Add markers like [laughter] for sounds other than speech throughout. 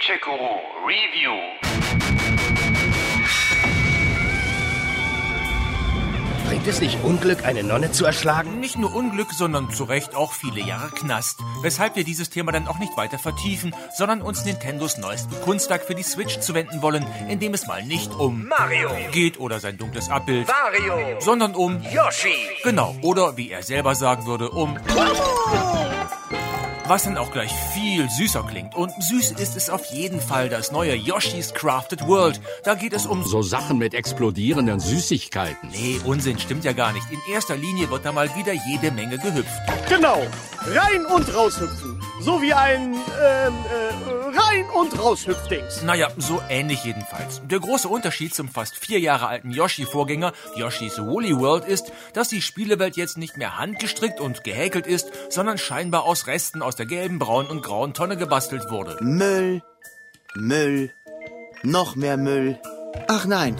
Gadget-Guru Review. Bringt es nicht Unglück, eine Nonne zu erschlagen? Nicht nur Unglück, sondern zu Recht auch viele Jahre Knast. Weshalb wir dieses Thema dann auch nicht weiter vertiefen, sondern uns Nintendos neuestem Kunstwerk für die Switch zuwenden wollen, in dem es mal nicht um Mario. geht oder sein dunkles Abbild, Wario. sondern um Yoshi. Genau, oder wie er selber sagen würde, um was dann auch gleich viel süßer klingt. Und süß ist es auf jeden Fall das neue Yoshi's Crafted World. Da geht es um So Sachen mit explodierenden Süßigkeiten. Nee, Unsinn, stimmt ja gar nicht. In erster Linie wird da mal wieder jede Menge gehüpft. Genau. Rein und raushüpfen. So wie ein ähm, äh, Und Raushüpfdings. Naja, so ähnlich jedenfalls. Der große Unterschied zum fast vier Jahre alten Yoshi-Vorgänger Yoshi's Woolly World ist, dass die Spielewelt jetzt nicht mehr handgestrickt und gehäkelt ist, sondern scheinbar aus Resten aus der gelben, braunen und grauen Tonne gebastelt wurde. Müll, Müll, noch mehr Müll. Ach nein,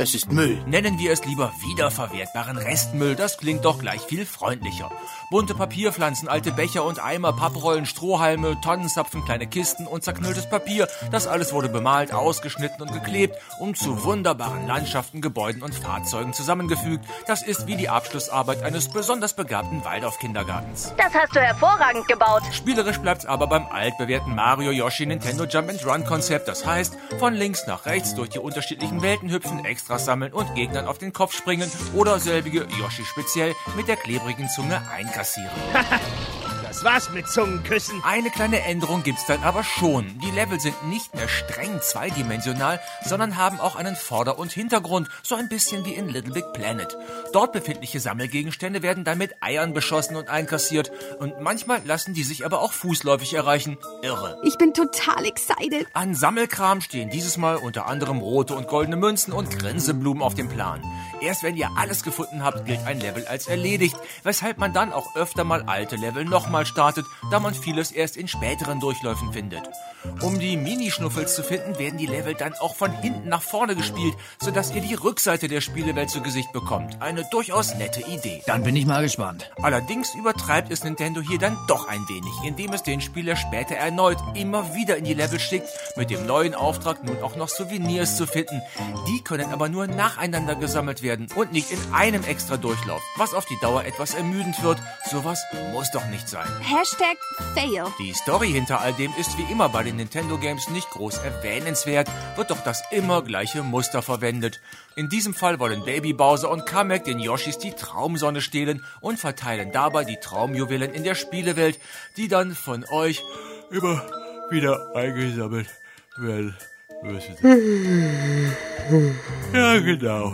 es ist Müll. Nennen wir es lieber wiederverwertbaren Restmüll, das klingt doch gleich viel freundlicher. Bunte Papierpflanzen, alte Becher und Eimer, Papprollen, Strohhalme, Tonnenzapfen, kleine Kisten und zerknülltes Papier, das alles wurde bemalt, ausgeschnitten und geklebt und zu wunderbaren Landschaften, Gebäuden und Fahrzeugen zusammengefügt. Das ist wie die Abschlussarbeit eines besonders begabten Waldorf-Kindergartens. Das hast du hervorragend gebaut. Spielerisch bleibt's aber beim altbewährten Mario Yoshi Nintendo Jump and Run Konzept. Das heißt, von links nach rechts durch die unterschiedlichen Welten hüpfen, Extras sammeln und Gegnern auf den Kopf springen oder selbige Yoshi speziell mit der klebrigen Zunge einkassieren. [laughs] Das war's mit Zungenküssen. Eine kleine Änderung gibt's dann aber schon. Die Level sind nicht mehr streng zweidimensional, sondern haben auch einen Vorder- und Hintergrund, so ein bisschen wie in Little Big Planet. Dort befindliche Sammelgegenstände werden dann mit Eiern beschossen und einkassiert und manchmal lassen die sich aber auch fußläufig erreichen. Irre. Ich bin total excited. An Sammelkram stehen dieses Mal unter anderem rote und goldene Münzen und Grinseblumen auf dem Plan. Erst wenn ihr alles gefunden habt, gilt ein Level als erledigt, weshalb man dann auch öfter mal alte Level nochmal startet, da man vieles erst in späteren Durchläufen findet. Um die Minischnuffels zu finden, werden die Level dann auch von hinten nach vorne gespielt, sodass ihr die Rückseite der Spielewelt zu Gesicht bekommt. Eine durchaus nette Idee. Dann bin ich mal gespannt. Allerdings übertreibt es Nintendo hier dann doch ein wenig, indem es den Spieler später erneut immer wieder in die Level schickt, mit dem neuen Auftrag nun auch noch Souvenirs zu finden. Die können aber nur nacheinander gesammelt werden und nicht in einem extra Durchlauf, was auf die Dauer etwas ermüdend wird. Sowas muss doch nicht sein. Hashtag Fail. Die Story hinter all dem ist wie immer bei den Nintendo Games nicht groß erwähnenswert, wird doch das immer gleiche Muster verwendet. In diesem Fall wollen Baby Bowser und Kamek den Yoshis die Traumsonne stehlen und verteilen dabei die Traumjuwelen in der Spielewelt, die dann von euch immer wieder eingesammelt werden müssen. [laughs] Ja, genau.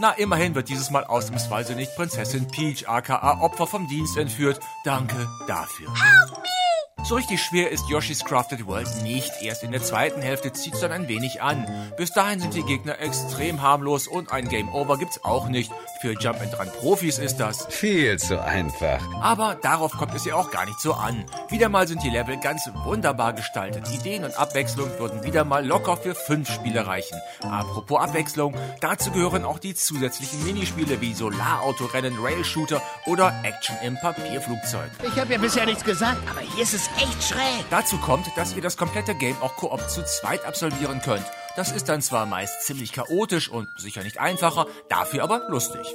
Na, immerhin wird dieses Mal ausnahmsweise nicht Prinzessin Peach aka Opfer vom Dienst entführt. Danke dafür. So richtig schwer ist Yoshi's Crafted World nicht. Erst in der zweiten Hälfte zieht's dann ein wenig an. Bis dahin sind die Gegner extrem harmlos und ein Game Over gibt's auch nicht. Für Jump and Run Profis ist das. Viel zu einfach. Aber darauf kommt es ja auch gar nicht so an. Wieder mal sind die Level ganz wunderbar gestaltet. Ideen und Abwechslung würden wieder mal locker für fünf Spiele reichen. Apropos Abwechslung, dazu gehören auch die zusätzlichen Minispiele wie Solarautorennen, Rail-Shooter oder Action im Papierflugzeug. Ich habe ja bisher nichts gesagt, aber hier ist es echt schräg. Dazu kommt, dass ihr das komplette Game auch Koop zu zweit absolvieren könnt. Das ist dann zwar meist ziemlich chaotisch und sicher nicht einfacher, dafür aber lustig.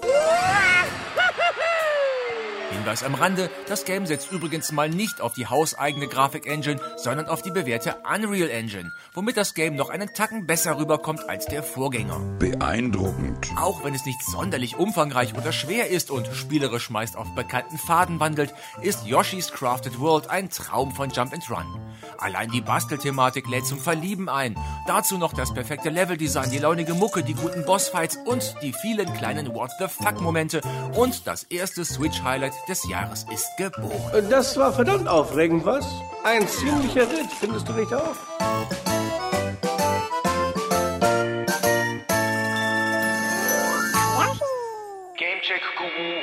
Hinweis am Rande, das Game setzt übrigens mal nicht auf die hauseigene Grafik-Engine, sondern auf die bewährte Unreal Engine, womit das Game noch einen Tacken besser rüberkommt als der Vorgänger. Beeindruckend. Auch wenn es nicht sonderlich umfangreich oder schwer ist und spielerisch meist auf bekannten Faden wandelt, ist Yoshi's Crafted World ein Traum von Jump and Run. Allein die Bastelthematik lädt zum Verlieben ein. Dazu noch das perfekte Leveldesign, die launige Mucke, die guten Bossfights und die vielen kleinen What the fuck Momente und das erste Switch-Highlight des Jahres ist geboren. Das war verdammt aufregend, was? Ein ziemlicher Ritt, findest du nicht auch? Gamecheck Guru